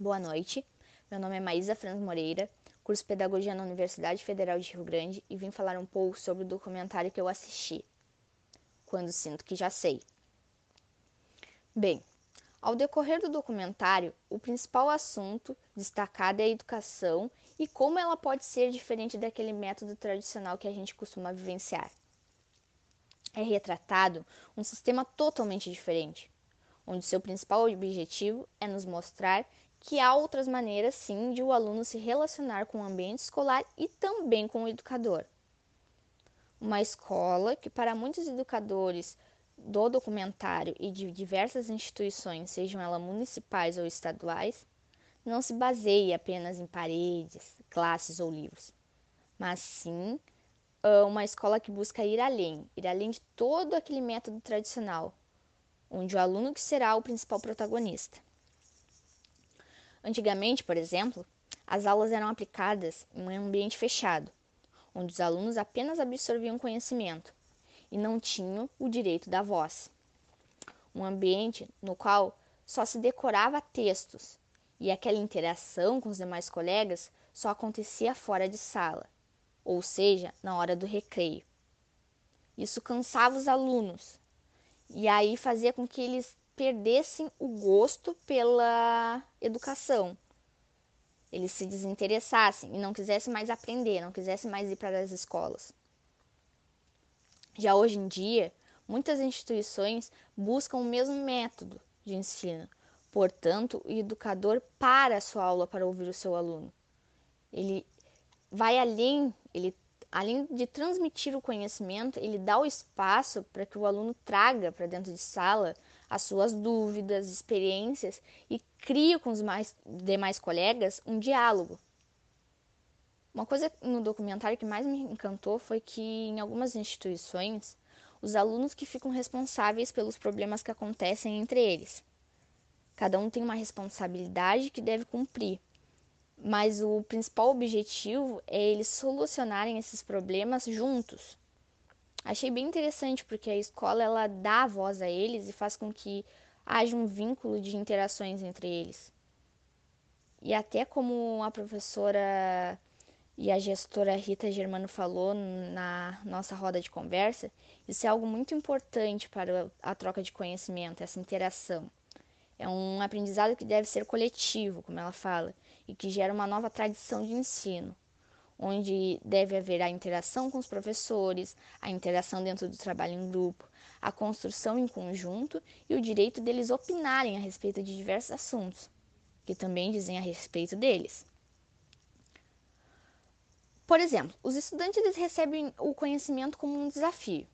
Boa noite, meu nome é Maísa Franz Moreira, curso Pedagogia na Universidade Federal de Rio Grande e vim falar um pouco sobre o documentário que eu assisti, Quando Sinto Que Já Sei. Bem, ao decorrer do documentário, o principal assunto destacado é a educação e como ela pode ser diferente daquele método tradicional que a gente costuma vivenciar. É retratado um sistema totalmente diferente, onde seu principal objetivo é nos mostrar que há outras maneiras, sim, de o aluno se relacionar com o ambiente escolar e também com o educador. Uma escola que, para muitos educadores do documentário e de diversas instituições, sejam elas municipais ou estaduais, não se baseia apenas em paredes, classes ou livros, mas sim uma escola que busca ir além, ir além de todo aquele método tradicional, onde o aluno que será o principal protagonista. Antigamente, por exemplo, as aulas eram aplicadas em um ambiente fechado, onde os alunos apenas absorviam conhecimento e não tinham o direito da voz. Um ambiente no qual só se decorava textos e aquela interação com os demais colegas só acontecia fora de sala, ou seja, na hora do recreio. Isso cansava os alunos e aí fazia com que eles perdessem o gosto pela educação. Eles se desinteressassem e não quisessem mais aprender, não quisessem mais ir para as escolas. Já hoje em dia, muitas instituições buscam o mesmo método de ensino. Portanto, o educador para a sua aula para ouvir o seu aluno. Ele vai além, ele além de transmitir o conhecimento, ele dá o espaço para que o aluno traga para dentro de sala as suas dúvidas, experiências e cria com os mais, demais colegas um diálogo. Uma coisa no documentário que mais me encantou foi que em algumas instituições, os alunos que ficam responsáveis pelos problemas que acontecem entre eles. Cada um tem uma responsabilidade que deve cumprir, mas o principal objetivo é eles solucionarem esses problemas juntos. Achei bem interessante porque a escola ela dá voz a eles e faz com que haja um vínculo de interações entre eles. E até como a professora e a gestora Rita Germano falou na nossa roda de conversa, isso é algo muito importante para a troca de conhecimento, essa interação. É um aprendizado que deve ser coletivo, como ela fala, e que gera uma nova tradição de ensino onde deve haver a interação com os professores, a interação dentro do trabalho em grupo, a construção em conjunto e o direito deles opinarem a respeito de diversos assuntos, que também dizem a respeito deles. Por exemplo, os estudantes recebem o conhecimento como um desafio.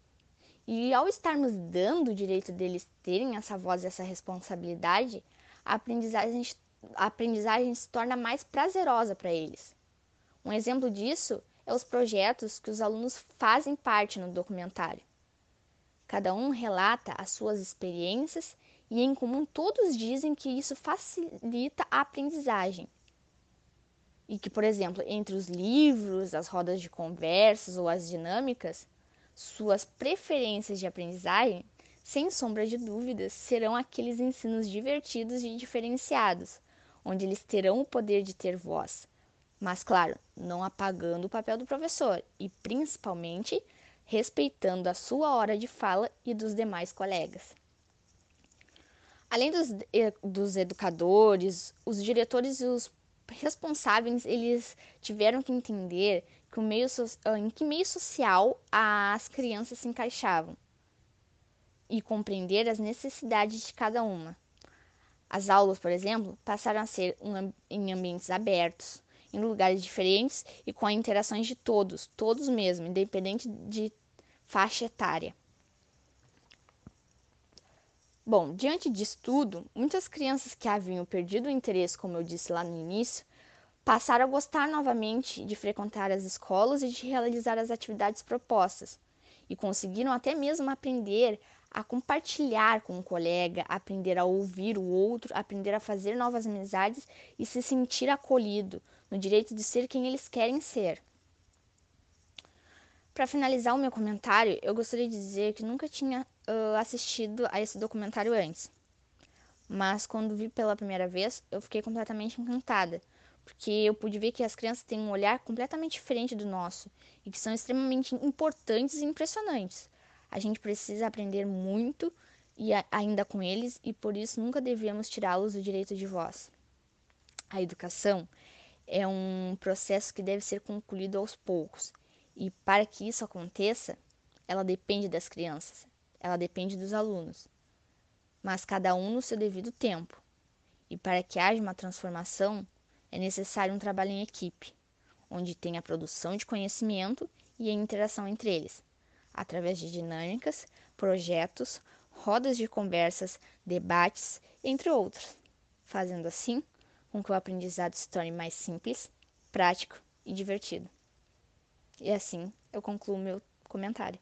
E ao estarmos dando o direito deles terem essa voz e essa responsabilidade, a aprendizagem, a aprendizagem se torna mais prazerosa para eles. Um exemplo disso é os projetos que os alunos fazem parte no documentário. Cada um relata as suas experiências e, em comum, todos dizem que isso facilita a aprendizagem. E que, por exemplo, entre os livros, as rodas de conversas ou as dinâmicas, suas preferências de aprendizagem, sem sombra de dúvidas, serão aqueles ensinos divertidos e diferenciados, onde eles terão o poder de ter voz, mas, claro, não apagando o papel do professor e, principalmente, respeitando a sua hora de fala e dos demais colegas. Além dos, dos educadores, os diretores e os responsáveis, eles tiveram que entender que o meio, ah, em que meio social as crianças se encaixavam e compreender as necessidades de cada uma. As aulas, por exemplo, passaram a ser em ambientes abertos, em lugares diferentes e com interações de todos, todos mesmo, independente de faixa etária. Bom, diante disso tudo, muitas crianças que haviam perdido o interesse, como eu disse lá no início, passaram a gostar novamente de frequentar as escolas e de realizar as atividades propostas, e conseguiram até mesmo aprender a compartilhar com um colega, aprender a ouvir o outro, aprender a fazer novas amizades e se sentir acolhido, no direito de ser quem eles querem ser. Para finalizar o meu comentário, eu gostaria de dizer que nunca tinha uh, assistido a esse documentário antes. Mas quando vi pela primeira vez, eu fiquei completamente encantada, porque eu pude ver que as crianças têm um olhar completamente diferente do nosso e que são extremamente importantes e impressionantes. A gente precisa aprender muito e ainda com eles e por isso nunca devemos tirá-los do direito de voz. A educação é um processo que deve ser concluído aos poucos. E para que isso aconteça, ela depende das crianças, ela depende dos alunos, mas cada um no seu devido tempo. E para que haja uma transformação, é necessário um trabalho em equipe, onde tem a produção de conhecimento e a interação entre eles, através de dinâmicas, projetos, rodas de conversas, debates, entre outros, fazendo assim com que o aprendizado se torne mais simples, prático e divertido. E assim eu concluo meu comentário.